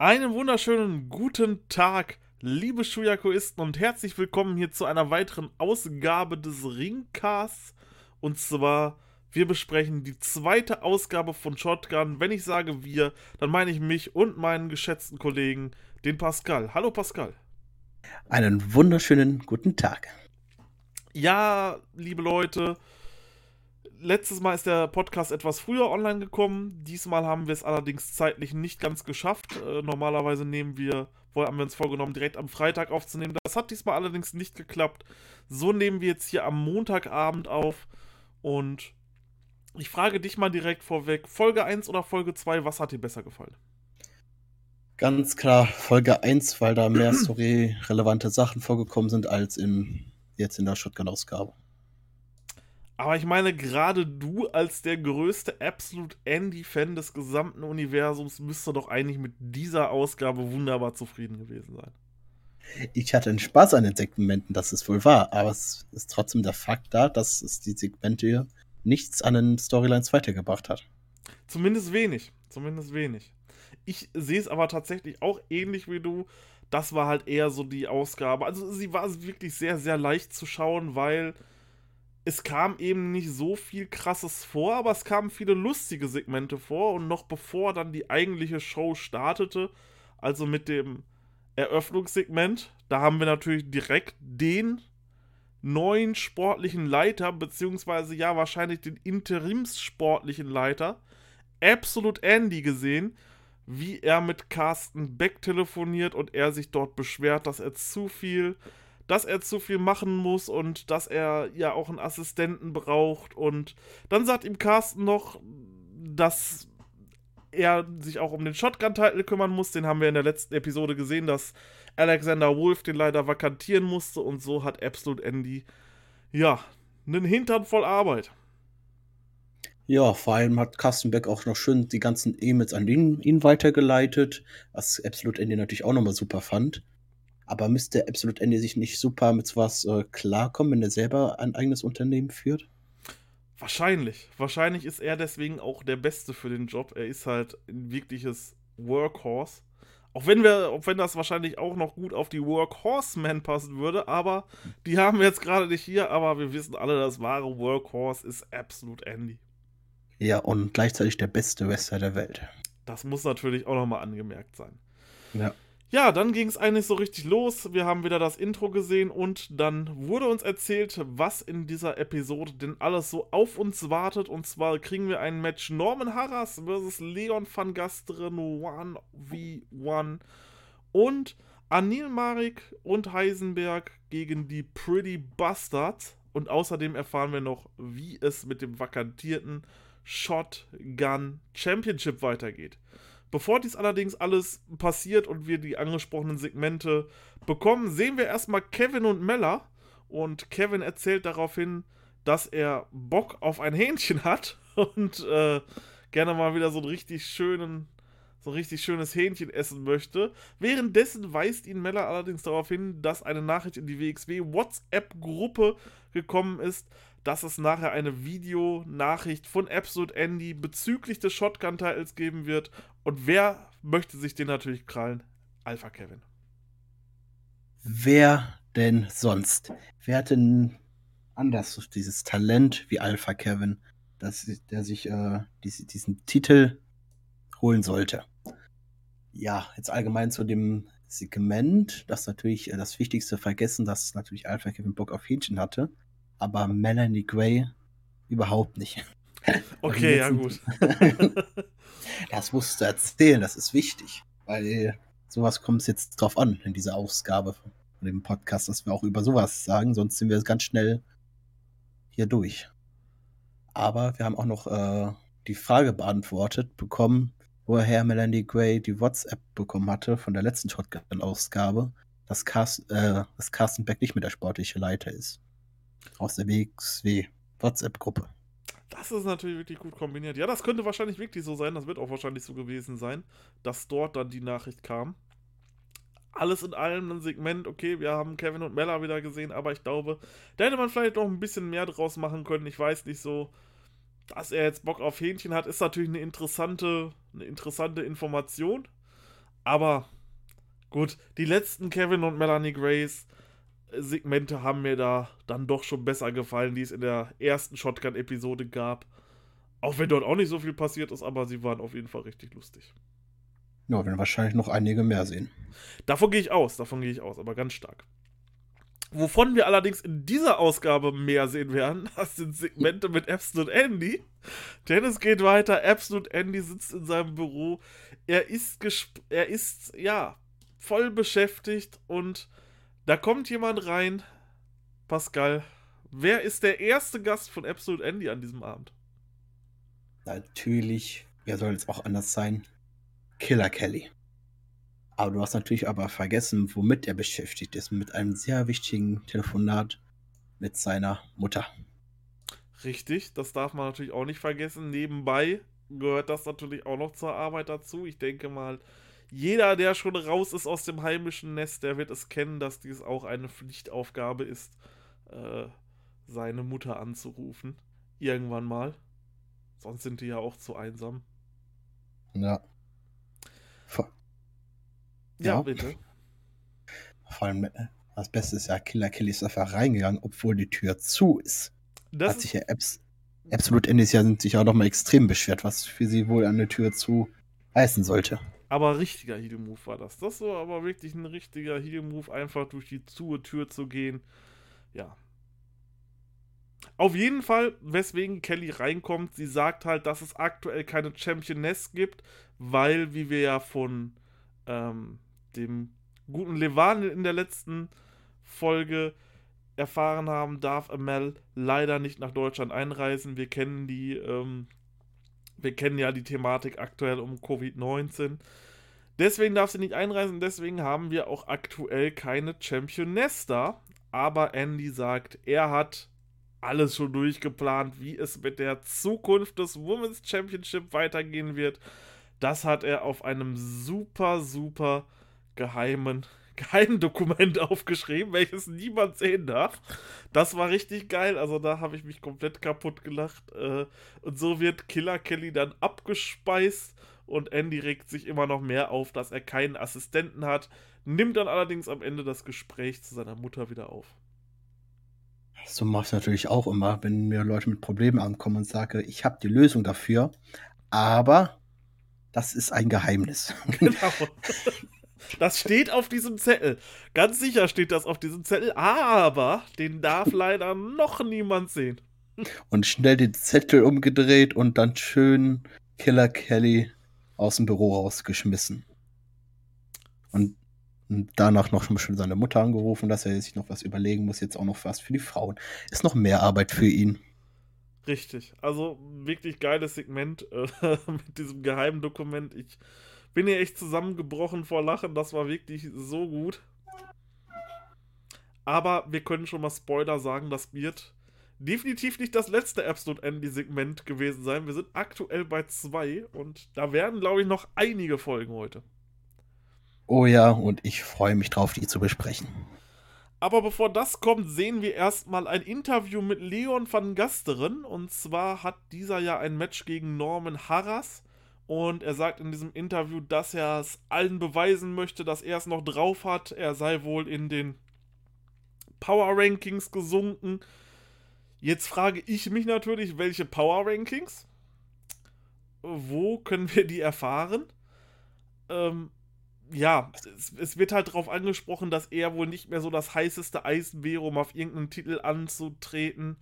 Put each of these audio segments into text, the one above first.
Einen wunderschönen guten Tag, liebe Shuyakuisten und herzlich willkommen hier zu einer weiteren Ausgabe des Ringcasts. Und zwar, wir besprechen die zweite Ausgabe von Shotgun. Wenn ich sage wir, dann meine ich mich und meinen geschätzten Kollegen, den Pascal. Hallo Pascal. Einen wunderschönen guten Tag. Ja, liebe Leute, letztes Mal ist der Podcast etwas früher online gekommen. Diesmal haben wir es allerdings zeitlich nicht ganz geschafft. Äh, normalerweise nehmen wir, haben wir uns vorgenommen, direkt am Freitag aufzunehmen. Das hat diesmal allerdings nicht geklappt. So nehmen wir jetzt hier am Montagabend auf. Und ich frage dich mal direkt vorweg: Folge 1 oder Folge 2, was hat dir besser gefallen? Ganz klar Folge 1, weil da mehr story-relevante Sachen vorgekommen sind als in, jetzt in der Shotgun-Ausgabe. Aber ich meine, gerade du als der größte Absolute Andy-Fan des gesamten Universums müsste doch eigentlich mit dieser Ausgabe wunderbar zufrieden gewesen sein. Ich hatte einen Spaß an den Segmenten, das ist wohl wahr, aber es ist trotzdem der Fakt da, dass es die Segmente nichts an den Storylines weitergebracht hat. Zumindest wenig, zumindest wenig. Ich sehe es aber tatsächlich auch ähnlich wie du. Das war halt eher so die Ausgabe. Also sie war wirklich sehr, sehr leicht zu schauen, weil es kam eben nicht so viel krasses vor, aber es kamen viele lustige Segmente vor und noch bevor dann die eigentliche Show startete, also mit dem Eröffnungssegment, da haben wir natürlich direkt den neuen sportlichen Leiter, beziehungsweise ja wahrscheinlich den interimssportlichen Leiter, Absolute Andy gesehen, wie er mit Carsten Beck telefoniert und er sich dort beschwert, dass er zu viel dass er zu viel machen muss und dass er ja auch einen Assistenten braucht. Und dann sagt ihm Carsten noch, dass er sich auch um den Shotgun-Titel kümmern muss. Den haben wir in der letzten Episode gesehen, dass Alexander Wolf den leider vakantieren musste. Und so hat Absolute Andy, ja, einen Hintern voll Arbeit. Ja, vor allem hat Carsten Beck auch noch schön die ganzen E-Mails an ihn, ihn weitergeleitet, was Absolute Andy natürlich auch nochmal super fand. Aber müsste Absolute Andy sich nicht super mit sowas äh, klarkommen, wenn er selber ein eigenes Unternehmen führt? Wahrscheinlich. Wahrscheinlich ist er deswegen auch der Beste für den Job. Er ist halt ein wirkliches Workhorse. Auch wenn wir, auch wenn das wahrscheinlich auch noch gut auf die Workhorsemen passen würde, aber die haben wir jetzt gerade nicht hier, aber wir wissen alle, das wahre Workhorse ist Absolute Andy. Ja, und gleichzeitig der beste Wrestler der Welt. Das muss natürlich auch nochmal angemerkt sein. Ja. Ja, dann ging es eigentlich so richtig los. Wir haben wieder das Intro gesehen und dann wurde uns erzählt, was in dieser Episode denn alles so auf uns wartet. Und zwar kriegen wir ein Match Norman Harras versus Leon van Gasteren 1v1 und Anil Marik und Heisenberg gegen die Pretty Bastards. Und außerdem erfahren wir noch, wie es mit dem vakantierten Shotgun Championship weitergeht. Bevor dies allerdings alles passiert und wir die angesprochenen Segmente bekommen, sehen wir erstmal Kevin und Mella. Und Kevin erzählt daraufhin, dass er Bock auf ein Hähnchen hat und äh, gerne mal wieder so einen richtig schönen, so ein richtig schönes Hähnchen essen möchte. Währenddessen weist ihn Mella allerdings darauf hin, dass eine Nachricht in die WXW WhatsApp-Gruppe gekommen ist, dass es nachher eine Videonachricht von Absolute Andy bezüglich des Shotgun-Titles geben wird. Und wer möchte sich den natürlich krallen? Alpha Kevin. Wer denn sonst? Wer hat denn anders dieses Talent wie Alpha Kevin, dass, der sich äh, diesen, diesen Titel holen sollte? Ja, jetzt allgemein zu dem Segment, das natürlich äh, das Wichtigste vergessen, dass natürlich Alpha Kevin Bock auf Hähnchen hatte aber Melanie Gray überhaupt nicht. Okay, ja gut. das musst du erzählen, das ist wichtig, weil sowas kommt es jetzt drauf an in dieser Ausgabe von dem Podcast, dass wir auch über sowas sagen, sonst sind wir ganz schnell hier durch. Aber wir haben auch noch äh, die Frage beantwortet bekommen, woher Melanie Gray die WhatsApp bekommen hatte von der letzten Shotgun-Ausgabe, dass, Carsten, äh, dass Carsten Beck nicht mehr der sportliche Leiter ist aus der WXW WhatsApp-Gruppe. Das ist natürlich wirklich gut kombiniert. Ja, das könnte wahrscheinlich wirklich so sein. Das wird auch wahrscheinlich so gewesen sein, dass dort dann die Nachricht kam. Alles in allem ein Segment, okay, wir haben Kevin und Mella wieder gesehen, aber ich glaube, da hätte man vielleicht noch ein bisschen mehr draus machen können. Ich weiß nicht so, dass er jetzt Bock auf Hähnchen hat, ist natürlich eine interessante, eine interessante Information. Aber gut, die letzten Kevin und Melanie Grace Segmente haben mir da dann doch schon besser gefallen, die es in der ersten Shotgun-Episode gab. Auch wenn dort auch nicht so viel passiert ist, aber sie waren auf jeden Fall richtig lustig. Ja, werden wahrscheinlich noch einige mehr sehen. Davon gehe ich aus, davon gehe ich aus, aber ganz stark. Wovon wir allerdings in dieser Ausgabe mehr sehen werden, das sind Segmente mit Absolute Andy. Denn es geht weiter. Absolute Andy sitzt in seinem Büro. Er ist, er ist, ja, voll beschäftigt und da kommt jemand rein. Pascal, wer ist der erste Gast von Absolute Andy an diesem Abend? Natürlich, wer soll es auch anders sein? Killer Kelly. Aber du hast natürlich aber vergessen, womit er beschäftigt ist. Mit einem sehr wichtigen Telefonat mit seiner Mutter. Richtig, das darf man natürlich auch nicht vergessen. Nebenbei gehört das natürlich auch noch zur Arbeit dazu. Ich denke mal, jeder, der schon raus ist aus dem heimischen Nest, der wird es kennen, dass dies auch eine Pflichtaufgabe ist, äh, seine Mutter anzurufen. Irgendwann mal. Sonst sind die ja auch zu einsam. Ja. Ja, ja, bitte. Vor allem, äh, das Beste ist ja, Killer Kelly ist einfach reingegangen, obwohl die Tür zu ist. Das Hat sich ja Abs Absolute Indies ja sind sich auch nochmal extrem beschwert, was für sie wohl an der Tür zu heißen sollte. Aber richtiger Heal-Move war das. Das war aber wirklich ein richtiger Heal-Move, einfach durch die zu Tür zu gehen. Ja. Auf jeden Fall, weswegen Kelly reinkommt, sie sagt halt, dass es aktuell keine Championess gibt, weil, wie wir ja von ähm, dem guten Levan in der letzten Folge erfahren haben, darf Amel leider nicht nach Deutschland einreisen. Wir kennen die, ähm, wir kennen ja die Thematik aktuell um Covid-19. Deswegen darf sie nicht einreisen, deswegen haben wir auch aktuell keine Championess da. Aber Andy sagt, er hat alles schon durchgeplant, wie es mit der Zukunft des Women's Championship weitergehen wird. Das hat er auf einem super, super geheimen Geheimdokument aufgeschrieben, welches niemand sehen darf. Das war richtig geil. Also da habe ich mich komplett kaputt gelacht. Äh, und so wird Killer Kelly dann abgespeist und Andy regt sich immer noch mehr auf, dass er keinen Assistenten hat, nimmt dann allerdings am Ende das Gespräch zu seiner Mutter wieder auf. So mache ich natürlich auch immer, wenn mir Leute mit Problemen ankommen und sage, ich habe die Lösung dafür, aber das ist ein Geheimnis. Genau. Das steht auf diesem Zettel. Ganz sicher steht das auf diesem Zettel, aber den darf leider noch niemand sehen. Und schnell den Zettel umgedreht und dann schön Killer Kelly aus dem Büro rausgeschmissen. Und danach noch schon seine Mutter angerufen, dass er sich noch was überlegen muss, jetzt auch noch was für die Frauen. Ist noch mehr Arbeit für ihn. Richtig. Also wirklich geiles Segment äh, mit diesem geheimen Dokument. Ich bin hier echt zusammengebrochen vor Lachen. Das war wirklich so gut. Aber wir können schon mal Spoiler sagen, das wird definitiv nicht das letzte Absolute Andy-Segment gewesen sein. Wir sind aktuell bei zwei und da werden, glaube ich, noch einige Folgen heute. Oh ja, und ich freue mich drauf, die zu besprechen. Aber bevor das kommt, sehen wir erstmal ein Interview mit Leon van Gasteren. Und zwar hat dieser ja ein Match gegen Norman Harras. Und er sagt in diesem Interview, dass er es allen beweisen möchte, dass er es noch drauf hat. Er sei wohl in den Power Rankings gesunken. Jetzt frage ich mich natürlich, welche Power Rankings? Wo können wir die erfahren? Ähm, ja, es, es, wird halt darauf angesprochen, dass er wohl nicht mehr so das heißeste Eisen wäre, um auf irgendeinen Titel anzutreten.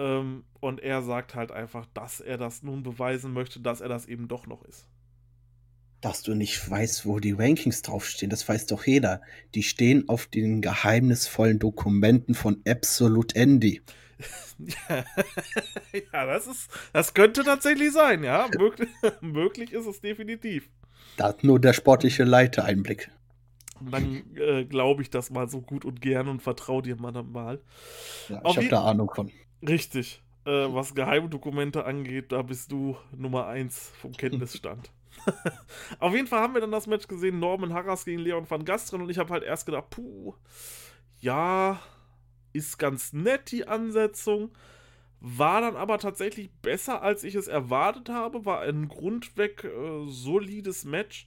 Ähm, und er sagt halt einfach, dass er das nun beweisen möchte, dass er das eben doch noch ist. Dass du nicht weißt, wo die Rankings draufstehen, das weiß doch jeder. Die stehen auf den geheimnisvollen Dokumenten von Absolute Andy. ja, das ist, das könnte tatsächlich sein, ja. Möglich, möglich ist es definitiv. Da hat nur der sportliche Leiter Einblick. Dann äh, glaube ich das mal so gut und gern und vertraue dir mal. mal. Ja, ich habe da Ahnung von. Richtig. Äh, was Geheimdokumente angeht, da bist du Nummer 1 vom Kenntnisstand. Auf jeden Fall haben wir dann das Match gesehen, Norman Harras gegen Leon van Gastren und ich habe halt erst gedacht, puh, ja, ist ganz nett die Ansetzung, war dann aber tatsächlich besser, als ich es erwartet habe. War ein grundweg äh, solides Match.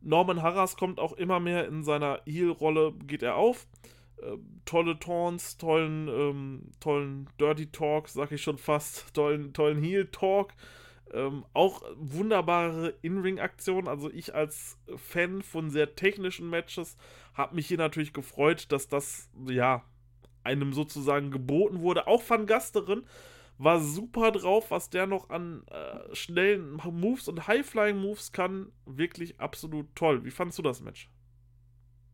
Norman Harras kommt auch immer mehr in seiner Heel-Rolle, geht er auf. Äh, tolle Taunts, tollen, ähm, tollen Dirty Talk, sag ich schon fast, tollen, tollen Heel-Talk. Ähm, auch wunderbare In-Ring-Aktionen. Also ich als Fan von sehr technischen Matches habe mich hier natürlich gefreut, dass das, ja, einem sozusagen geboten wurde. Auch Van Gasterin war super drauf, was der noch an äh, schnellen Moves und High-Flying-Moves kann. Wirklich absolut toll. Wie fandest du das Match?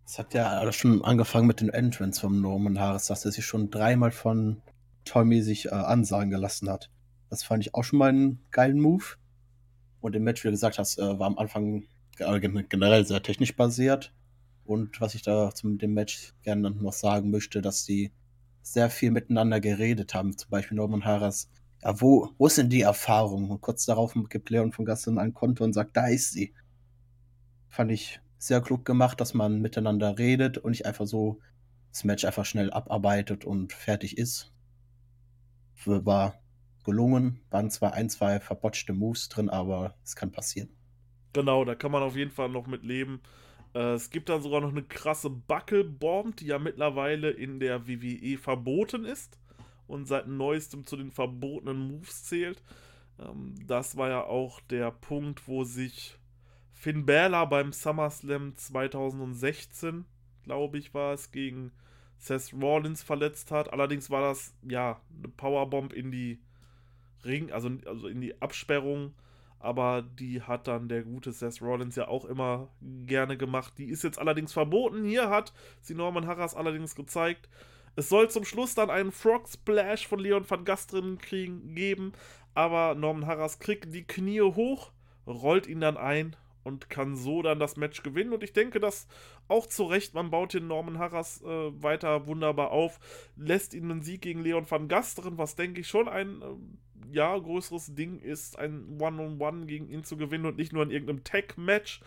Es hat ja schon angefangen mit den Entrance vom Norman Harris, dass er sich schon dreimal von Tommy sich äh, ansagen gelassen hat. Das fand ich auch schon mal einen geilen Move. Und im Match, wie du gesagt hast, äh, war am Anfang generell sehr technisch basiert. Und was ich da zum dem Match gerne noch sagen möchte, dass die sehr viel miteinander geredet haben. Zum Beispiel Norman Harris. Ja, wo, wo denn die Erfahrung? Und kurz darauf gibt Leon von Gaston ein Konto und sagt, da ist sie. Fand ich sehr klug gemacht, dass man miteinander redet und nicht einfach so das Match einfach schnell abarbeitet und fertig ist. War gelungen, waren zwar ein, zwei verbotschte Moves drin, aber es kann passieren. Genau, da kann man auf jeden Fall noch mit leben. Äh, es gibt dann sogar noch eine krasse Buckelbomb, die ja mittlerweile in der WWE verboten ist und seit neuestem zu den verbotenen Moves zählt. Ähm, das war ja auch der Punkt, wo sich Finn Balor beim SummerSlam 2016, glaube ich, war es, gegen Seth Rollins verletzt hat. Allerdings war das ja eine Powerbomb in die Ring, also, also in die Absperrung aber die hat dann der gute Seth Rollins ja auch immer gerne gemacht. Die ist jetzt allerdings verboten. Hier hat sie Norman Harras allerdings gezeigt. Es soll zum Schluss dann einen Frog Splash von Leon van Gastrin kriegen, geben, aber Norman Harras kriegt die Knie hoch, rollt ihn dann ein und kann so dann das Match gewinnen. Und ich denke, dass auch zu Recht, man baut den Norman Harras äh, weiter wunderbar auf, lässt ihn einen Sieg gegen Leon van Gasteren, was denke ich schon ein äh, ja, größeres Ding ist, ein One-on-One -on -One gegen ihn zu gewinnen und nicht nur in irgendeinem Tag-Match,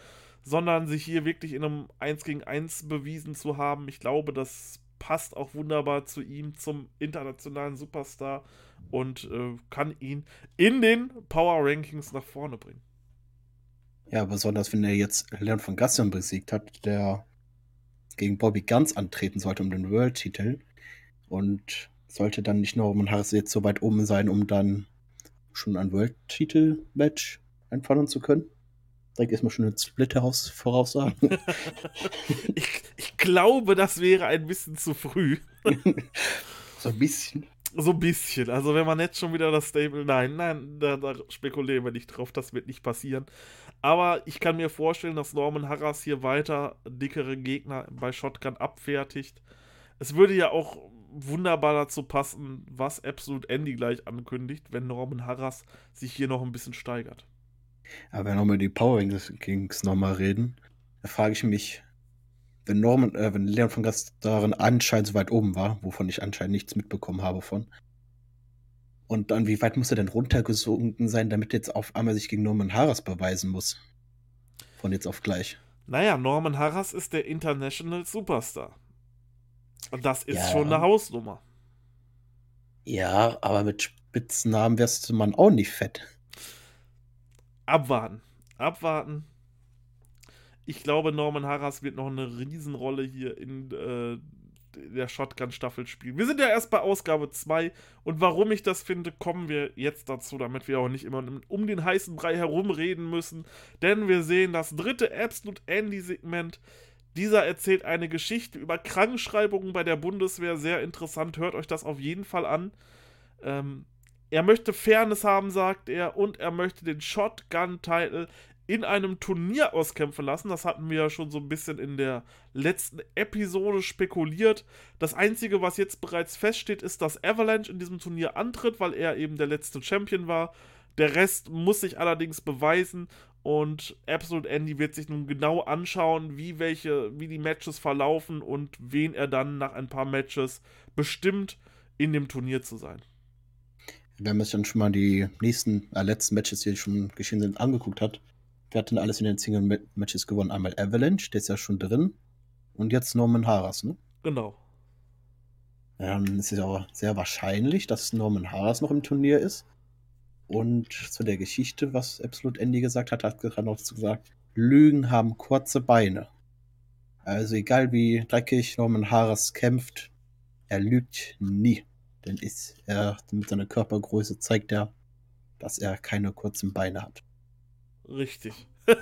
sondern sich hier wirklich in einem 1 gegen 1 bewiesen zu haben. Ich glaube, das passt auch wunderbar zu ihm, zum internationalen Superstar und äh, kann ihn in den Power Rankings nach vorne bringen. Ja, besonders wenn er jetzt Leon von Gaston besiegt hat, der gegen Bobby Ganz antreten sollte um den World-Titel. Und sollte dann nicht Norman Harris jetzt so weit oben sein, um dann schon ein World-Titel-Match einfahren zu können? Direkt erstmal schon eine Split-House voraussagen. ich, ich glaube, das wäre ein bisschen zu früh. so ein bisschen. So ein bisschen. Also, wenn man jetzt schon wieder das Stable. Nein, nein, da, da, spekulieren wir nicht drauf. Das wird nicht passieren. Aber ich kann mir vorstellen, dass Norman Harras hier weiter dickere Gegner bei Shotgun abfertigt. Es würde ja auch wunderbar dazu passen, was Absolute Andy gleich ankündigt, wenn Norman Harras sich hier noch ein bisschen steigert. Aber wenn wir nochmal die Power Kings nochmal reden, da frage ich mich, wenn Norman, äh, wenn Leon von Gastaren anscheinend so weit oben war, wovon ich anscheinend nichts mitbekommen habe von, und dann, wie weit muss er denn runtergesunken sein, damit jetzt auf einmal sich gegen Norman Harras beweisen muss? Von jetzt auf gleich. Naja, Norman Harras ist der International Superstar. Und das ist ja. schon eine Hausnummer. Ja, aber mit Spitznamen wärst man auch nicht fett. Abwarten. Abwarten. Ich glaube, Norman Harras wird noch eine Riesenrolle hier in äh, der Shotgun-Staffel spielen. Wir sind ja erst bei Ausgabe 2 und warum ich das finde, kommen wir jetzt dazu, damit wir auch nicht immer um den heißen Brei herumreden müssen. Denn wir sehen das dritte Absolute Andy-Segment dieser erzählt eine Geschichte über Krankschreibungen bei der Bundeswehr. Sehr interessant. Hört euch das auf jeden Fall an. Ähm, er möchte Fairness haben, sagt er, und er möchte den Shotgun-Title in einem Turnier auskämpfen lassen. Das hatten wir ja schon so ein bisschen in der letzten Episode spekuliert. Das Einzige, was jetzt bereits feststeht, ist, dass Avalanche in diesem Turnier antritt, weil er eben der letzte Champion war. Der Rest muss sich allerdings beweisen und Absolute Andy wird sich nun genau anschauen, wie welche, wie die Matches verlaufen und wen er dann nach ein paar Matches bestimmt, in dem Turnier zu sein. Wenn man sich dann schon mal die nächsten, äh, letzten Matches, die schon geschehen sind, angeguckt hat, wer hat denn alles in den Single-Matches gewonnen? Einmal Avalanche, der ist ja schon drin. Und jetzt Norman Harras, ne? Genau. Ja, dann ist es aber sehr wahrscheinlich, dass Norman Harras noch im Turnier ist. Und zu der Geschichte, was Absolute Andy gesagt hat, hat er noch gesagt, Lügen haben kurze Beine. Also egal wie dreckig Norman Harris kämpft, er lügt nie. Denn ist er mit seiner Körpergröße zeigt er, dass er keine kurzen Beine hat. Richtig.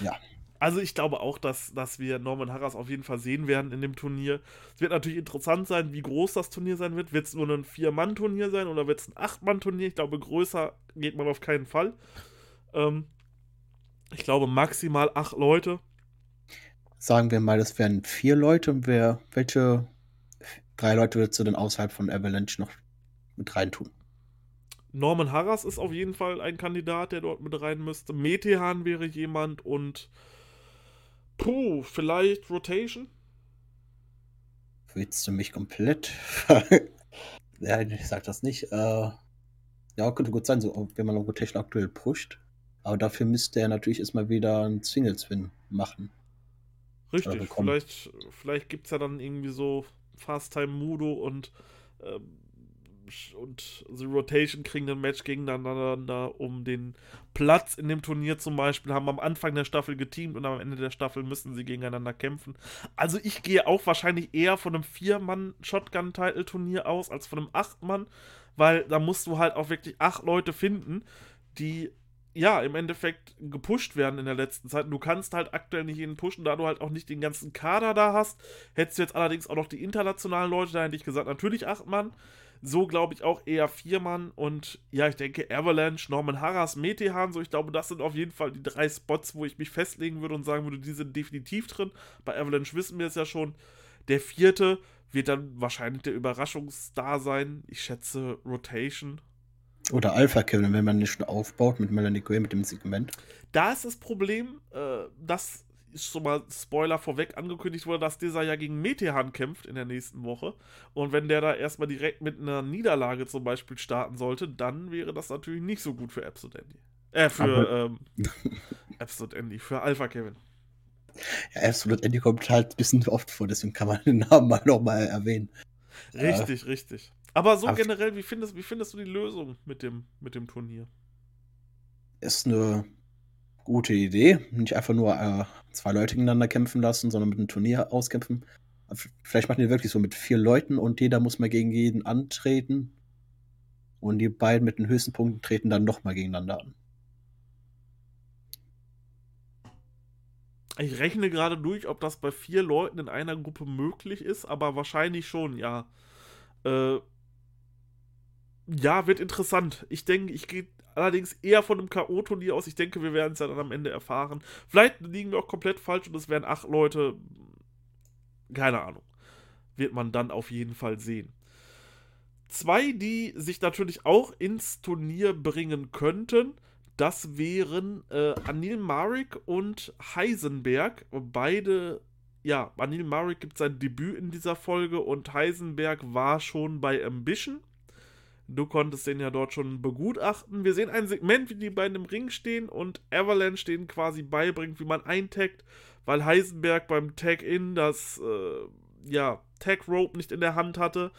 Ja. Also ich glaube auch, dass, dass wir Norman Harras auf jeden Fall sehen werden in dem Turnier. Es wird natürlich interessant sein, wie groß das Turnier sein wird. Wird es nur ein Vier-Mann-Turnier sein oder wird es ein Acht-Mann-Turnier? Ich glaube, größer geht man auf keinen Fall. Ähm, ich glaube maximal acht Leute. Sagen wir mal, das wären vier Leute. Und wer, welche drei Leute würdest du denn außerhalb von Avalanche noch mit reintun? Norman Harras ist auf jeden Fall ein Kandidat, der dort mit rein müsste. Metehan wäre jemand und puh, vielleicht Rotation? Willst du mich komplett? ja, ich sag das nicht. Äh, ja, könnte gut sein, so, wenn man Rotation aktuell pusht. Aber dafür müsste er natürlich erstmal wieder einen Single-Swin machen. Richtig, vielleicht, vielleicht gibt es ja dann irgendwie so Fast Time Mudo und, ähm, und The Rotation kriegen ein Match gegeneinander um den Platz in dem Turnier zum Beispiel, haben am Anfang der Staffel geteamt und am Ende der Staffel müssen sie gegeneinander kämpfen. Also ich gehe auch wahrscheinlich eher von einem Vier-Mann-Shotgun-Title-Turnier aus als von einem Acht-Mann, weil da musst du halt auch wirklich acht Leute finden, die ja, im Endeffekt gepusht werden in der letzten Zeit. Du kannst halt aktuell nicht jeden pushen, da du halt auch nicht den ganzen Kader da hast. Hättest du jetzt allerdings auch noch die internationalen Leute, da hätte ich gesagt, natürlich acht Mann. So glaube ich auch eher vier Mann. Und ja, ich denke, Avalanche, Norman Harras, Metehan, so ich glaube, das sind auf jeden Fall die drei Spots, wo ich mich festlegen würde und sagen würde, die sind definitiv drin. Bei Avalanche wissen wir es ja schon. Der vierte wird dann wahrscheinlich der Überraschungsstar sein. Ich schätze Rotation. Oder Alpha Kevin, wenn man nicht schon aufbaut mit Melanie Gray, mit dem Segment. Da ist das Problem, äh, dass ist schon mal Spoiler vorweg angekündigt wurde, dass dieser ja gegen Metehan kämpft in der nächsten Woche. Und wenn der da erstmal direkt mit einer Niederlage zum Beispiel starten sollte, dann wäre das natürlich nicht so gut für Absolute Andy. Äh, für ähm, Absolute Andy, für Alpha Kevin. Ja, Absolute Andy kommt halt ein bisschen oft vor, deswegen kann man den Namen mal nochmal erwähnen. Richtig, äh, richtig. Aber so generell, wie findest, wie findest du die Lösung mit dem, mit dem Turnier? Ist eine gute Idee. Nicht einfach nur äh, zwei Leute gegeneinander kämpfen lassen, sondern mit einem Turnier auskämpfen. Vielleicht machen die wirklich so mit vier Leuten und jeder muss mal gegen jeden antreten. Und die beiden mit den höchsten Punkten treten dann nochmal gegeneinander an. Ich rechne gerade durch, ob das bei vier Leuten in einer Gruppe möglich ist, aber wahrscheinlich schon, ja. Äh, ja, wird interessant. Ich denke, ich gehe allerdings eher von einem K.O.-Turnier aus. Ich denke, wir werden es ja dann am Ende erfahren. Vielleicht liegen wir auch komplett falsch und es wären acht Leute. Keine Ahnung. Wird man dann auf jeden Fall sehen. Zwei, die sich natürlich auch ins Turnier bringen könnten, das wären äh, Anil Marik und Heisenberg. Beide, ja, Anil Marik gibt sein Debüt in dieser Folge und Heisenberg war schon bei Ambition. Du konntest den ja dort schon begutachten. Wir sehen ein Segment, wie die beiden im Ring stehen und Avalanche denen quasi beibringt, wie man eintaggt, weil Heisenberg beim Tag-In das, äh, ja, Tag-Rope nicht in der Hand hatte.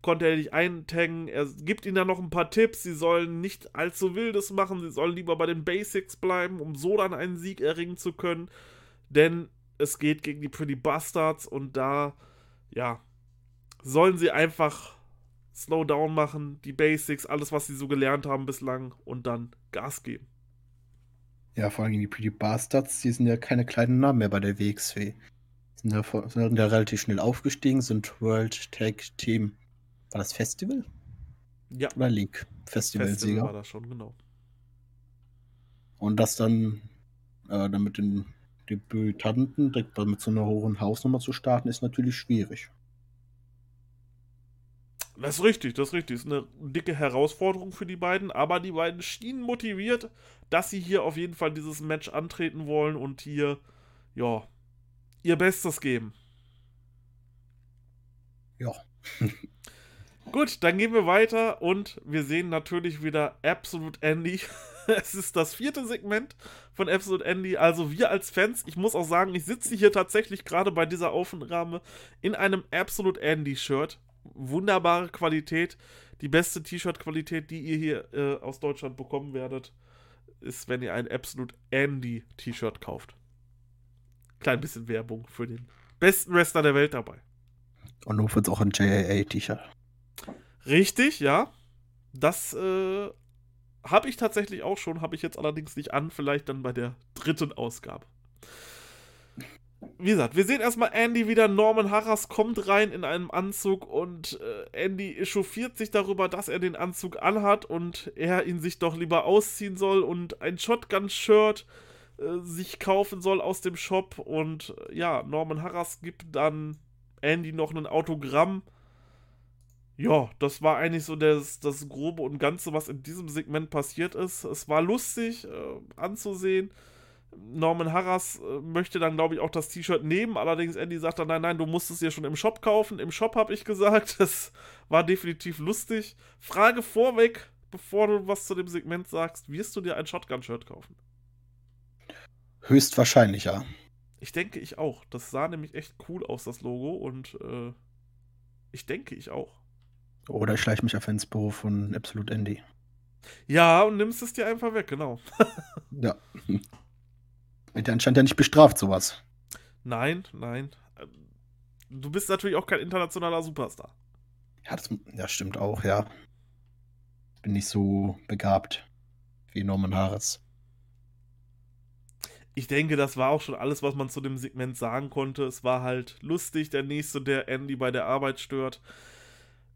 Konnte er nicht eintaggen. Er gibt ihnen dann noch ein paar Tipps. Sie sollen nicht allzu wildes machen. Sie sollen lieber bei den Basics bleiben, um so dann einen Sieg erringen zu können. Denn es geht gegen die Pretty Bastards und da, ja, sollen sie einfach Slowdown machen, die Basics, alles, was sie so gelernt haben bislang und dann Gas geben. Ja, vor allem die Pretty Bastards, die sind ja keine kleinen Namen mehr bei der WXW. Sind ja, sind ja relativ schnell aufgestiegen, sind World Tag Team. War das Festival? Ja. Oder League? Festival-Sieger. Festival war das schon, genau. Und das dann, äh, dann mit den Debütanten direkt mit so einer hohen Hausnummer zu starten, ist natürlich schwierig. Das ist richtig, das ist richtig. Das ist eine dicke Herausforderung für die beiden, aber die beiden schienen motiviert, dass sie hier auf jeden Fall dieses Match antreten wollen und hier, ja, ihr Bestes geben. Ja. Gut, dann gehen wir weiter und wir sehen natürlich wieder Absolute Andy. es ist das vierte Segment von Absolute Andy. Also wir als Fans, ich muss auch sagen, ich sitze hier tatsächlich gerade bei dieser Aufnahme in einem Absolute Andy Shirt wunderbare Qualität, die beste T-Shirt-Qualität, die ihr hier äh, aus Deutschland bekommen werdet. ist, wenn ihr ein Absolute Andy T-Shirt kauft. Klein bisschen Werbung für den besten Wrestler der Welt dabei. Und wird es auch ein JAA-T-Shirt. Richtig, ja. Das äh, habe ich tatsächlich auch schon, habe ich jetzt allerdings nicht an, vielleicht dann bei der dritten Ausgabe. Wie gesagt, wir sehen erstmal Andy wieder. Norman Harras kommt rein in einem Anzug und äh, Andy echauffiert sich darüber, dass er den Anzug anhat und er ihn sich doch lieber ausziehen soll und ein Shotgun-Shirt äh, sich kaufen soll aus dem Shop. Und äh, ja, Norman Harras gibt dann Andy noch ein Autogramm ja, das war eigentlich so das, das Grobe und Ganze, was in diesem Segment passiert ist. Es war lustig äh, anzusehen. Norman Harras äh, möchte dann, glaube ich, auch das T-Shirt nehmen. Allerdings Andy sagt dann, nein, nein, du musst es dir schon im Shop kaufen. Im Shop habe ich gesagt. Das war definitiv lustig. Frage vorweg, bevor du was zu dem Segment sagst. Wirst du dir ein Shotgun-Shirt kaufen? Höchstwahrscheinlich, ja. Ich denke, ich auch. Das sah nämlich echt cool aus, das Logo. Und äh, ich denke, ich auch. Oder ich schleiche mich auf ins Büro von Absolute Andy. Ja, und nimmst es dir einfach weg, genau. ja. Wird ja anscheinend ja nicht bestraft, sowas. Nein, nein. Du bist natürlich auch kein internationaler Superstar. Ja, das ja, stimmt auch, ja. Bin nicht so begabt wie Norman Harris. Ich denke, das war auch schon alles, was man zu dem Segment sagen konnte. Es war halt lustig, der Nächste, der Andy bei der Arbeit stört.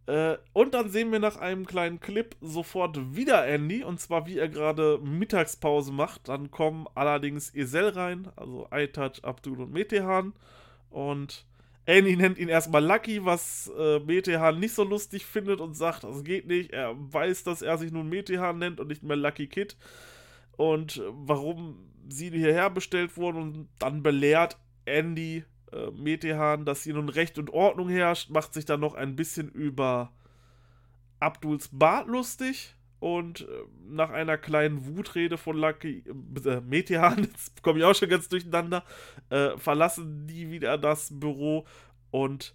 Äh, und dann sehen wir nach einem kleinen Clip sofort wieder Andy, und zwar wie er gerade Mittagspause macht. Dann kommen allerdings Esel rein, also iTouch, Abdul und Metehan. Und Andy nennt ihn erstmal Lucky, was äh, Metehan nicht so lustig findet und sagt, das geht nicht. Er weiß, dass er sich nun Metehan nennt und nicht mehr Lucky Kid. Und warum sie hierher bestellt wurden und dann belehrt Andy äh, Metehan, dass hier nun Recht und Ordnung herrscht, macht sich dann noch ein bisschen über Abduls Bart lustig. Und äh, nach einer kleinen Wutrede von Lucky, äh, Metehan, jetzt komme ich auch schon ganz durcheinander, äh, verlassen die wieder das Büro und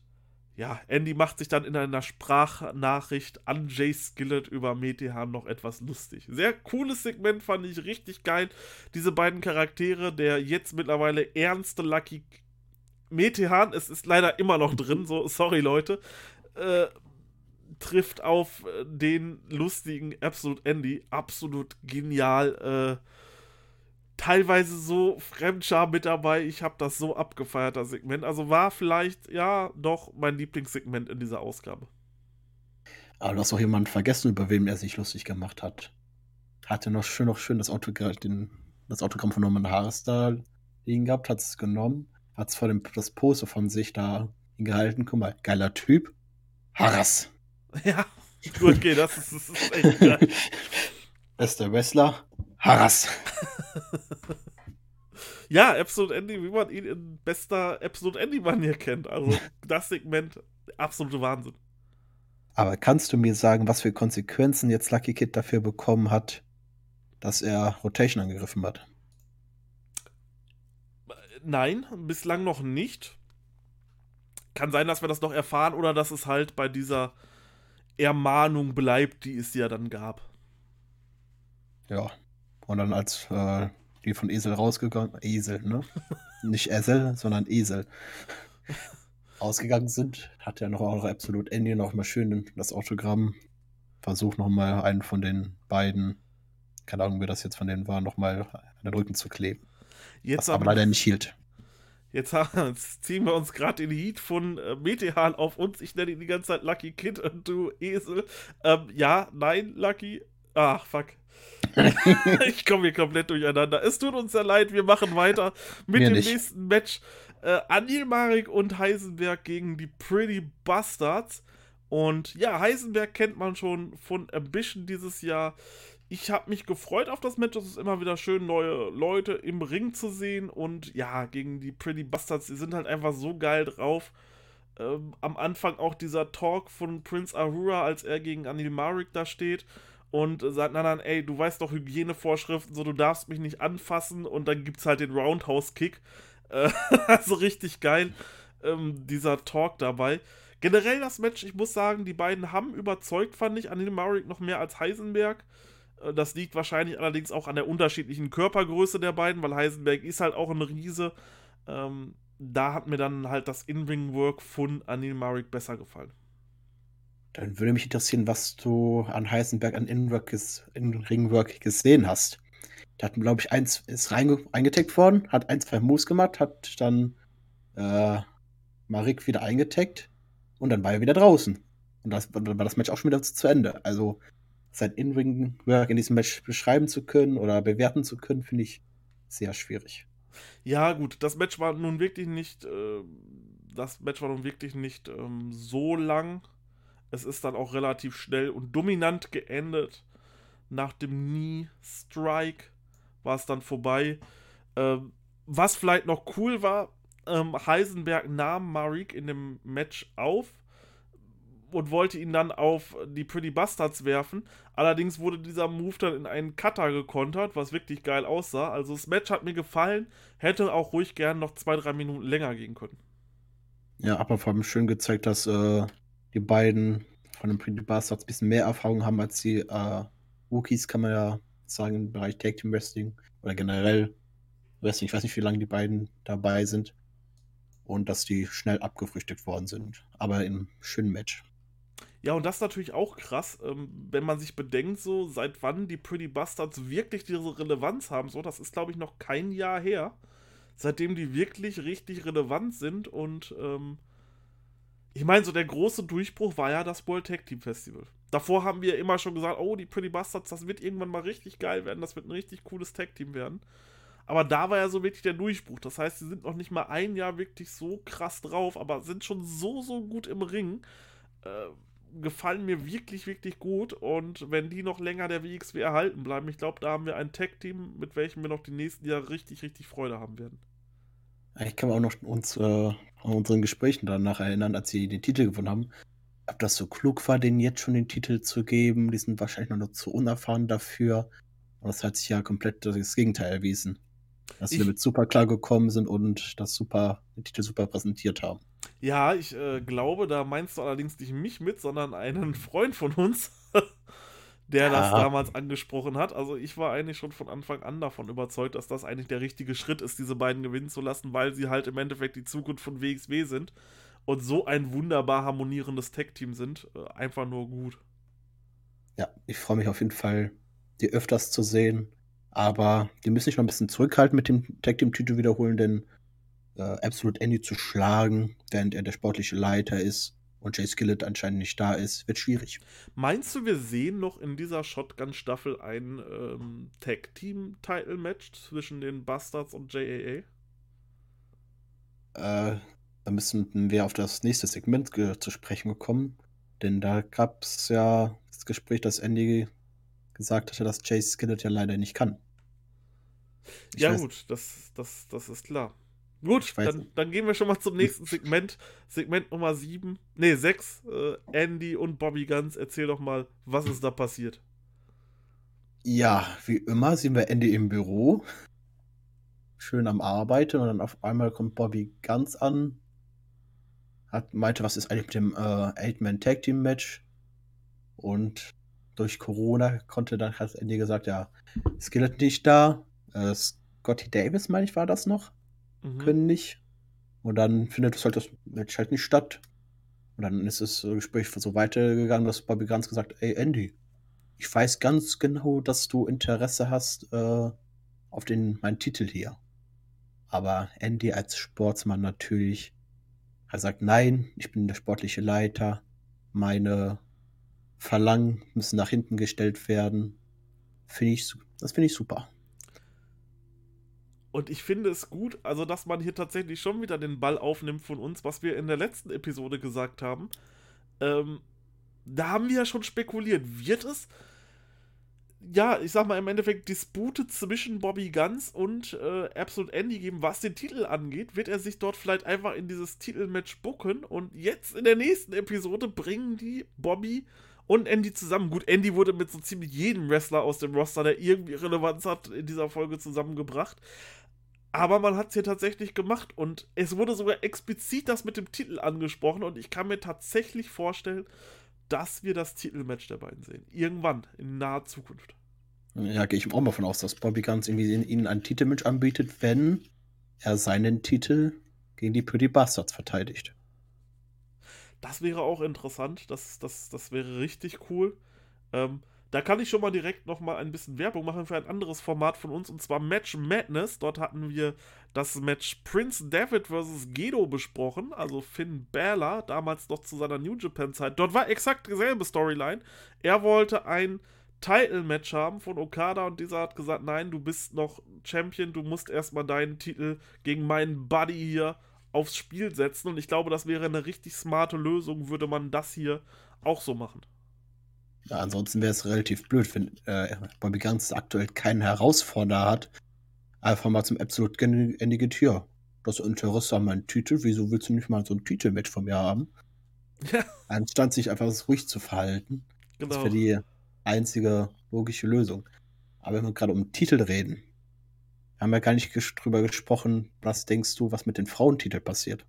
ja, Andy macht sich dann in einer Sprachnachricht an Jay Skillett über Metehan noch etwas lustig. Sehr cooles Segment, fand ich richtig geil. Diese beiden Charaktere, der jetzt mittlerweile ernste Lucky Metehan, es ist leider immer noch drin, so, sorry Leute, äh, trifft auf äh, den lustigen Absolute Andy. Absolut genial. Äh, teilweise so Fremdscham mit dabei. Ich habe das so abgefeiert, das Segment. Also war vielleicht, ja, doch mein Lieblingssegment in dieser Ausgabe. Aber du hast auch jemanden vergessen, über wem er sich lustig gemacht hat. Hatte noch schön, noch schön das Autogramm, den, das Autogramm von Norman Harris da liegen gehabt, hat es genommen hat vor dem das Poster von sich da gehalten. Guck mal, geiler Typ. Harras. Ja, gut, okay, das ist, das ist echt geil. Bester Wrestler, Harras. ja, Absolute Andy, wie man ihn in bester Absolute Andy-Manier kennt. Also das Segment, absolute Wahnsinn. Aber kannst du mir sagen, was für Konsequenzen jetzt Lucky Kid dafür bekommen hat, dass er Rotation angegriffen hat? Nein, bislang noch nicht. Kann sein, dass wir das noch erfahren oder dass es halt bei dieser Ermahnung bleibt, die es ja dann gab. Ja. Und dann als äh, die von Esel rausgegangen, Esel, ne? Nicht Esel, sondern Esel. ausgegangen sind, hat er noch auch absolut Ende noch mal schön das Autogramm. Versucht noch mal einen von den beiden, keine Ahnung, wer das jetzt von denen war, noch mal an den Rücken zu kleben. Jetzt was aber, leider nicht hielt. Jetzt, jetzt, ziehen wir uns gerade den Heat von äh, Metehan auf uns. Ich nenne ihn die ganze Zeit Lucky Kid und du Esel. Ähm, ja, nein, Lucky. Ach, fuck. ich komme hier komplett durcheinander. Es tut uns sehr leid, wir machen weiter mit Mir dem nicht. nächsten Match. Äh, Anil Marik und Heisenberg gegen die Pretty Bastards. Und ja, Heisenberg kennt man schon von Ambition dieses Jahr ich habe mich gefreut auf das Match. Es ist immer wieder schön, neue Leute im Ring zu sehen. Und ja, gegen die Pretty Bastards, die sind halt einfach so geil drauf. Ähm, am Anfang auch dieser Talk von Prince Ahura, als er gegen Anil Marik da steht und sagt, nein, nein, ey, du weißt doch Hygienevorschriften, so, du darfst mich nicht anfassen. Und dann gibt's halt den Roundhouse-Kick. Äh, also richtig geil, ähm, dieser Talk dabei. Generell das Match, ich muss sagen, die beiden haben überzeugt, fand ich, Anil Marik noch mehr als Heisenberg. Das liegt wahrscheinlich allerdings auch an der unterschiedlichen Körpergröße der beiden, weil Heisenberg ist halt auch ein Riese. Ähm, da hat mir dann halt das In-Ring-Work von Anil Marik besser gefallen. Dann würde mich interessieren, was du an Heisenberg an In-Ring-Work gesehen hast. Da hat, glaube ich, eins ist eingetaggt worden, hat ein, zwei Moves gemacht, hat dann äh, Marik wieder eingetaggt und dann war er wieder draußen. Und das, dann war das Match auch schon wieder zu Ende. Also sein In-Ring-Work in diesem Match beschreiben zu können oder bewerten zu können, finde ich sehr schwierig. Ja, gut, das Match war nun wirklich nicht, äh, das Match war nun wirklich nicht ähm, so lang. Es ist dann auch relativ schnell und dominant geendet. Nach dem Knee-Strike war es dann vorbei. Ähm, was vielleicht noch cool war, ähm, Heisenberg nahm Marik in dem Match auf und wollte ihn dann auf die Pretty Bastards werfen. Allerdings wurde dieser Move dann in einen Cutter gekontert, was wirklich geil aussah. Also das Match hat mir gefallen, hätte auch ruhig gern noch zwei, drei Minuten länger gehen können. Ja, aber vor allem schön gezeigt, dass äh, die beiden von den Pretty Bastards ein bisschen mehr Erfahrung haben als die äh, Rookies, kann man ja sagen, im Bereich Tag Team Wrestling oder generell Wrestling. Ich weiß nicht, wie lange die beiden dabei sind. Und dass die schnell abgefrühstückt worden sind. Aber im schönen Match. Ja, und das ist natürlich auch krass, ähm, wenn man sich bedenkt, so seit wann die Pretty Bastards wirklich diese Relevanz haben. So, das ist, glaube ich, noch kein Jahr her, seitdem die wirklich richtig relevant sind. Und ähm, ich meine, so der große Durchbruch war ja das World Tag Team Festival. Davor haben wir immer schon gesagt, oh, die Pretty Bastards, das wird irgendwann mal richtig geil werden, das wird ein richtig cooles Tag Team werden. Aber da war ja so wirklich der Durchbruch. Das heißt, sie sind noch nicht mal ein Jahr wirklich so krass drauf, aber sind schon so, so gut im Ring. Äh, gefallen mir wirklich, wirklich gut. Und wenn die noch länger der WXW erhalten bleiben, ich glaube, da haben wir ein Tag-Team, mit welchem wir noch die nächsten Jahre richtig, richtig Freude haben werden. Ich kann auch noch uns äh, an unseren Gesprächen danach erinnern, als sie den Titel gewonnen haben. Ob das so klug war, denen jetzt schon den Titel zu geben, die sind wahrscheinlich noch zu unerfahren dafür. Und das hat sich ja komplett das Gegenteil erwiesen. Dass sie damit super klar gekommen sind und das super, den Titel super präsentiert haben. Ja, ich äh, glaube, da meinst du allerdings nicht mich mit, sondern einen Freund von uns, der ja. das damals angesprochen hat. Also ich war eigentlich schon von Anfang an davon überzeugt, dass das eigentlich der richtige Schritt ist, diese beiden gewinnen zu lassen, weil sie halt im Endeffekt die Zukunft von WXW sind und so ein wunderbar harmonierendes Tech-Team sind. Äh, einfach nur gut. Ja, ich freue mich auf jeden Fall, die öfters zu sehen. Aber die müssen sich noch ein bisschen zurückhalten mit dem Tag-Team-Titel wiederholen, denn äh, Absolute Andy zu schlagen, während er der sportliche Leiter ist und Jay Skillett anscheinend nicht da ist, wird schwierig. Meinst du, wir sehen noch in dieser Shotgun-Staffel ein ähm, Tag-Team-Title-Match zwischen den Bastards und JAA? Äh, da müssen wir auf das nächste Segment zu sprechen kommen. Denn da gab es ja das Gespräch, dass Andy gesagt hatte, dass Jay Skillett ja leider nicht kann. Ich ja, weiß, gut, das, das, das ist klar. Gut, dann, dann, gehen wir schon mal zum nächsten Segment. Segment Nummer 7. Ne, 6. Äh, Andy und Bobby Guns. Erzähl doch mal, was ist da passiert? Ja, wie immer sehen wir Andy im Büro. Schön am Arbeiten und dann auf einmal kommt Bobby Guns an. Hat, meinte, was ist eigentlich mit dem äh, Eight-Man-Tag-Team-Match? Und durch Corona konnte dann, hat Andy gesagt, ja, Skeleton nicht da. Äh, Scotty Davis, meine ich, war das noch mhm. können nicht. Und dann findet halt das Match halt nicht statt. Und dann ist das Gespräch so weitergegangen, dass Bobby ganz gesagt, ey Andy, ich weiß ganz genau, dass du Interesse hast äh, auf den meinen Titel hier. Aber Andy als Sportsmann natürlich, er sagt, nein, ich bin der sportliche Leiter, meine Verlangen müssen nach hinten gestellt werden. Finde ich, das finde ich super. Und ich finde es gut, also dass man hier tatsächlich schon wieder den Ball aufnimmt von uns, was wir in der letzten Episode gesagt haben. Ähm, da haben wir ja schon spekuliert. Wird es, ja, ich sag mal im Endeffekt Dispute zwischen Bobby Guns und äh, Absolute Andy geben, was den Titel angeht? Wird er sich dort vielleicht einfach in dieses Titelmatch bucken? Und jetzt in der nächsten Episode bringen die Bobby und Andy zusammen. Gut, Andy wurde mit so ziemlich jedem Wrestler aus dem Roster, der irgendwie Relevanz hat, in dieser Folge zusammengebracht. Aber man hat es hier tatsächlich gemacht und es wurde sogar explizit das mit dem Titel angesprochen und ich kann mir tatsächlich vorstellen, dass wir das Titelmatch der beiden sehen. Irgendwann, in naher Zukunft. Ja, gehe ich auch mal von aus, dass Bobby Guns irgendwie ihnen ein Titelmatch anbietet, wenn er seinen Titel gegen die Pretty Bastards verteidigt. Das wäre auch interessant. Das, das, das wäre richtig cool. Ähm, da kann ich schon mal direkt noch mal ein bisschen Werbung machen für ein anderes Format von uns und zwar Match Madness. Dort hatten wir das Match Prince David vs. Gedo besprochen, also Finn Balor, damals noch zu seiner New Japan Zeit. Dort war exakt dieselbe Storyline. Er wollte ein Title-Match haben von Okada und dieser hat gesagt, nein, du bist noch Champion, du musst erstmal deinen Titel gegen meinen Buddy hier aufs Spiel setzen und ich glaube, das wäre eine richtig smarte Lösung, würde man das hier auch so machen. Ja, ansonsten wäre es relativ blöd, wenn äh, Bobby Guns aktuell keinen Herausforderer hat. Einfach mal zum absolut endige Tür. Das Interesse an meinen Titel, wieso willst du nicht mal so ein Titelmatch von mir haben? Ja. Anstatt sich einfach ruhig zu verhalten. Genau. Das wäre die einzige logische Lösung. Aber wenn wir gerade um Titel reden, wir haben ja gar nicht drüber gesprochen, was denkst du, was mit den Frauentiteln passiert?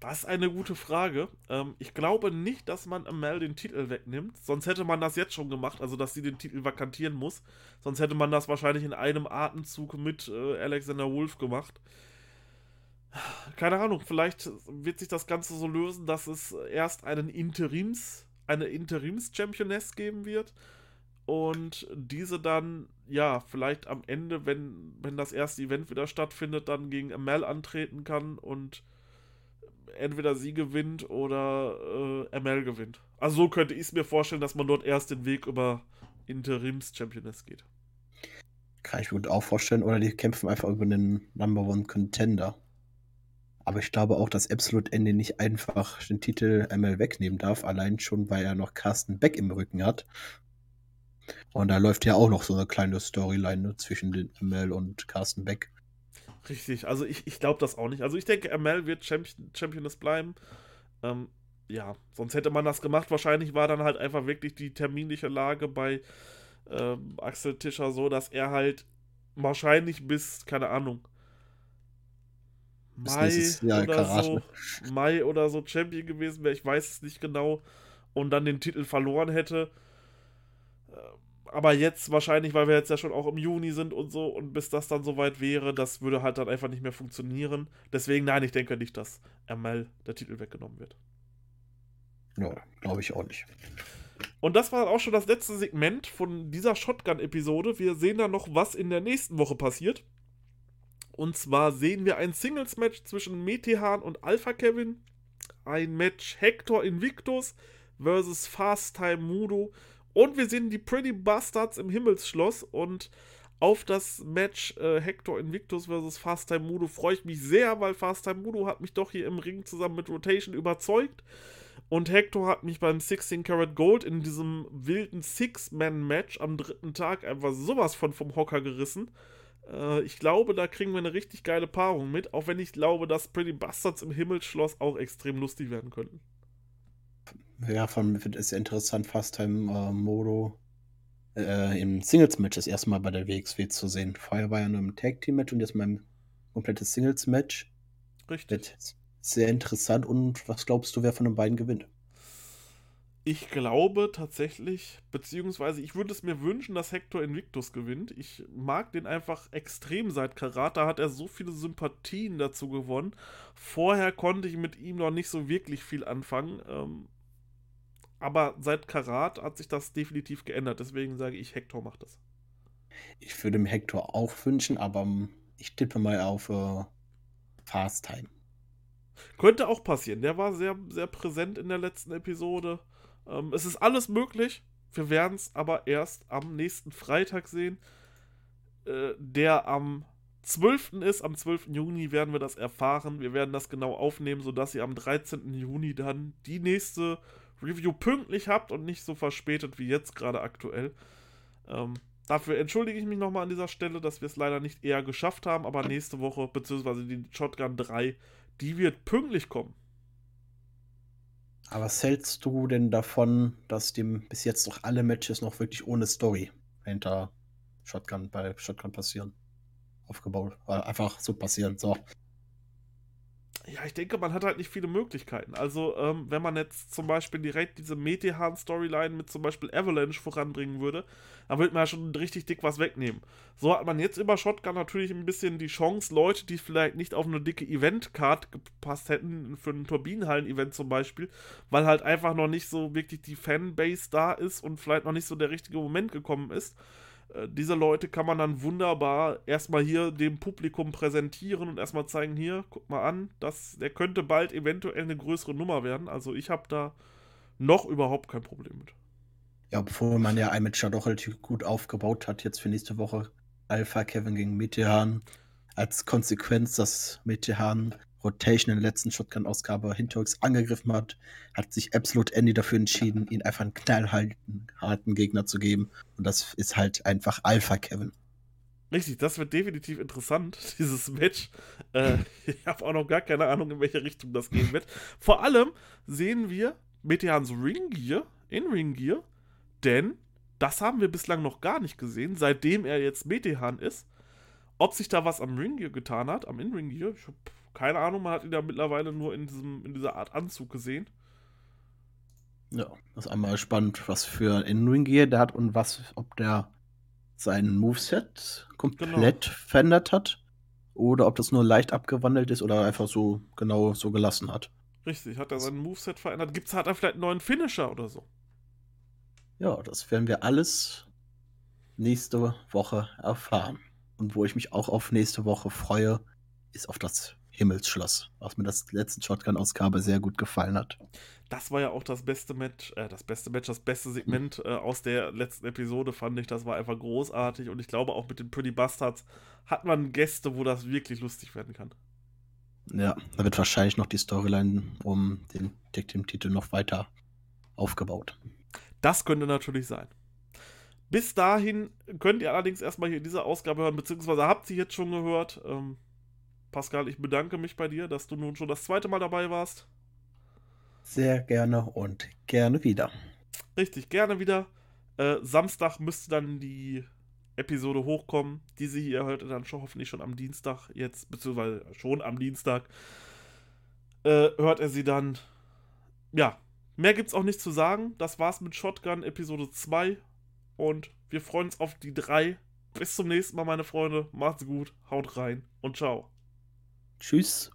Das ist eine gute Frage. Ähm, ich glaube nicht, dass man Amel den Titel wegnimmt. Sonst hätte man das jetzt schon gemacht, also dass sie den Titel vakantieren muss. Sonst hätte man das wahrscheinlich in einem Atemzug mit äh, Alexander Wolf gemacht. Keine Ahnung, vielleicht wird sich das Ganze so lösen, dass es erst einen Interims, eine Interims-Championess geben wird und diese dann, ja, vielleicht am Ende, wenn, wenn das erste Event wieder stattfindet, dann gegen Amel antreten kann und entweder sie gewinnt oder äh, ML gewinnt. Also so könnte ich es mir vorstellen, dass man dort erst den Weg über Interims-Championess geht. Kann ich mir gut auch vorstellen. Oder die kämpfen einfach über den Number One Contender. Aber ich glaube auch, dass Absolute Ende nicht einfach den Titel ML wegnehmen darf, allein schon, weil er noch Carsten Beck im Rücken hat. Und da läuft ja auch noch so eine kleine Storyline ne, zwischen den ML und Carsten Beck. Richtig, also ich, ich glaube das auch nicht. Also ich denke, ML wird Champion, Championess bleiben. Ähm, ja, sonst hätte man das gemacht. Wahrscheinlich war dann halt einfach wirklich die terminliche Lage bei ähm, Axel Tischer so, dass er halt wahrscheinlich bis, keine Ahnung, Mai oder so, Mai oder so Champion gewesen wäre. Ich weiß es nicht genau. Und dann den Titel verloren hätte aber jetzt wahrscheinlich, weil wir jetzt ja schon auch im Juni sind und so und bis das dann soweit wäre, das würde halt dann einfach nicht mehr funktionieren. Deswegen, nein, ich denke nicht, dass ML der Titel weggenommen wird. Ja, glaube ich auch nicht. Und das war auch schon das letzte Segment von dieser Shotgun-Episode. Wir sehen dann noch, was in der nächsten Woche passiert. Und zwar sehen wir ein Singles-Match zwischen Metehan und Alpha Kevin. Ein Match Hector Invictus versus Fast Time Mudo und wir sehen die Pretty Bastards im Himmelsschloss und auf das Match äh, Hector Invictus vs. Fast Time Mudo freue ich mich sehr, weil Fast Time Mudo hat mich doch hier im Ring zusammen mit Rotation überzeugt. Und Hector hat mich beim 16 Karat Gold in diesem wilden Six-Man-Match am dritten Tag einfach sowas von vom Hocker gerissen. Äh, ich glaube, da kriegen wir eine richtig geile Paarung mit, auch wenn ich glaube, dass Pretty Bastards im Himmelsschloss auch extrem lustig werden könnten. Ja, von finde es interessant, Fast-Time äh, Modo äh, im Singles-Match das erste Mal bei der WXW zu sehen. Vorher war ja nur im Tag-Team-Match und jetzt mal ein komplettes Singles-Match. Richtig. Wird sehr interessant. Und was glaubst du, wer von den beiden gewinnt? Ich glaube tatsächlich, beziehungsweise ich würde es mir wünschen, dass Hector Invictus gewinnt. Ich mag den einfach extrem seit Karate. Hat er so viele Sympathien dazu gewonnen. Vorher konnte ich mit ihm noch nicht so wirklich viel anfangen. Ähm, aber seit Karat hat sich das definitiv geändert. Deswegen sage ich, Hector macht das. Ich würde mir Hector auch wünschen, aber ähm, ich tippe mal auf äh, Fast Time. Könnte auch passieren. Der war sehr, sehr präsent in der letzten Episode. Ähm, es ist alles möglich. Wir werden es aber erst am nächsten Freitag sehen. Äh, der am 12. ist. Am 12. Juni werden wir das erfahren. Wir werden das genau aufnehmen, sodass ihr am 13. Juni dann die nächste Review pünktlich habt und nicht so verspätet wie jetzt gerade aktuell. Ähm, dafür entschuldige ich mich nochmal an dieser Stelle, dass wir es leider nicht eher geschafft haben, aber nächste Woche, beziehungsweise die Shotgun 3, die wird pünktlich kommen. Aber was hältst du denn davon, dass dem bis jetzt noch alle Matches noch wirklich ohne Story hinter Shotgun bei Shotgun passieren? Aufgebaut. Einfach so passieren. So. Ja, ich denke, man hat halt nicht viele Möglichkeiten. Also, ähm, wenn man jetzt zum Beispiel direkt diese Metehan-Storyline mit zum Beispiel Avalanche voranbringen würde, dann würde man ja schon richtig dick was wegnehmen. So hat man jetzt über Shotgun natürlich ein bisschen die Chance, Leute, die vielleicht nicht auf eine dicke Event-Card gepasst hätten, für ein Turbinenhallen-Event zum Beispiel, weil halt einfach noch nicht so wirklich die Fanbase da ist und vielleicht noch nicht so der richtige Moment gekommen ist, diese Leute kann man dann wunderbar erstmal hier dem Publikum präsentieren und erstmal zeigen, hier, guck mal an, das, der könnte bald eventuell eine größere Nummer werden. Also ich habe da noch überhaupt kein Problem mit. Ja, obwohl man ja iMatcher doch relativ gut aufgebaut hat, jetzt für nächste Woche Alpha Kevin gegen Metehan. Als Konsequenz, dass Metehan Rotation in der letzten Shotgun-Ausgabe hinterrücks angegriffen hat, hat sich Absolute Andy dafür entschieden, ihn einfach einen knallharten Gegner zu geben. Und das ist halt einfach Alpha Kevin. Richtig, das wird definitiv interessant, dieses Match. Äh, ich habe auch noch gar keine Ahnung, in welche Richtung das gehen wird. Vor allem sehen wir Meteans Ringgear in Ringgear, denn das haben wir bislang noch gar nicht gesehen, seitdem er jetzt Metehan ist. Ob sich da was am Ringgear getan hat, am In-Ring-Gear, ich habe keine Ahnung, man hat ihn ja mittlerweile nur in, diesem, in dieser Art Anzug gesehen. Ja, das ist einmal spannend, was für ein In-Ring-Gear der hat und was, ob der sein Moveset komplett genau. verändert hat oder ob das nur leicht abgewandelt ist oder einfach so genau so gelassen hat. Richtig, hat er sein Moveset verändert? Gibt's, hat er vielleicht einen neuen Finisher oder so? Ja, das werden wir alles nächste Woche erfahren. Und wo ich mich auch auf nächste Woche freue, ist auf das Himmelsschloss, was mir das letzten Shotgun-Ausgabe sehr gut gefallen hat. Das war ja auch das beste Match, äh, das beste Match, das beste Segment hm. äh, aus der letzten Episode, fand ich. Das war einfach großartig und ich glaube auch mit den Pretty Bastards hat man Gäste, wo das wirklich lustig werden kann. Ja, da wird wahrscheinlich noch die Storyline um den Tag Titel noch weiter aufgebaut. Das könnte natürlich sein. Bis dahin könnt ihr allerdings erstmal hier diese Ausgabe hören, beziehungsweise habt sie jetzt schon gehört. Ähm, Pascal, ich bedanke mich bei dir, dass du nun schon das zweite Mal dabei warst. Sehr gerne und gerne wieder. Richtig, gerne wieder. Äh, Samstag müsste dann die Episode hochkommen. Diese hier heute dann schon hoffentlich schon am Dienstag jetzt, beziehungsweise schon am Dienstag. Äh, hört er sie dann. Ja, mehr gibt's auch nicht zu sagen. Das war's mit Shotgun Episode 2. Und wir freuen uns auf die 3. Bis zum nächsten Mal, meine Freunde. Macht's gut, haut rein und ciao. Tschüss.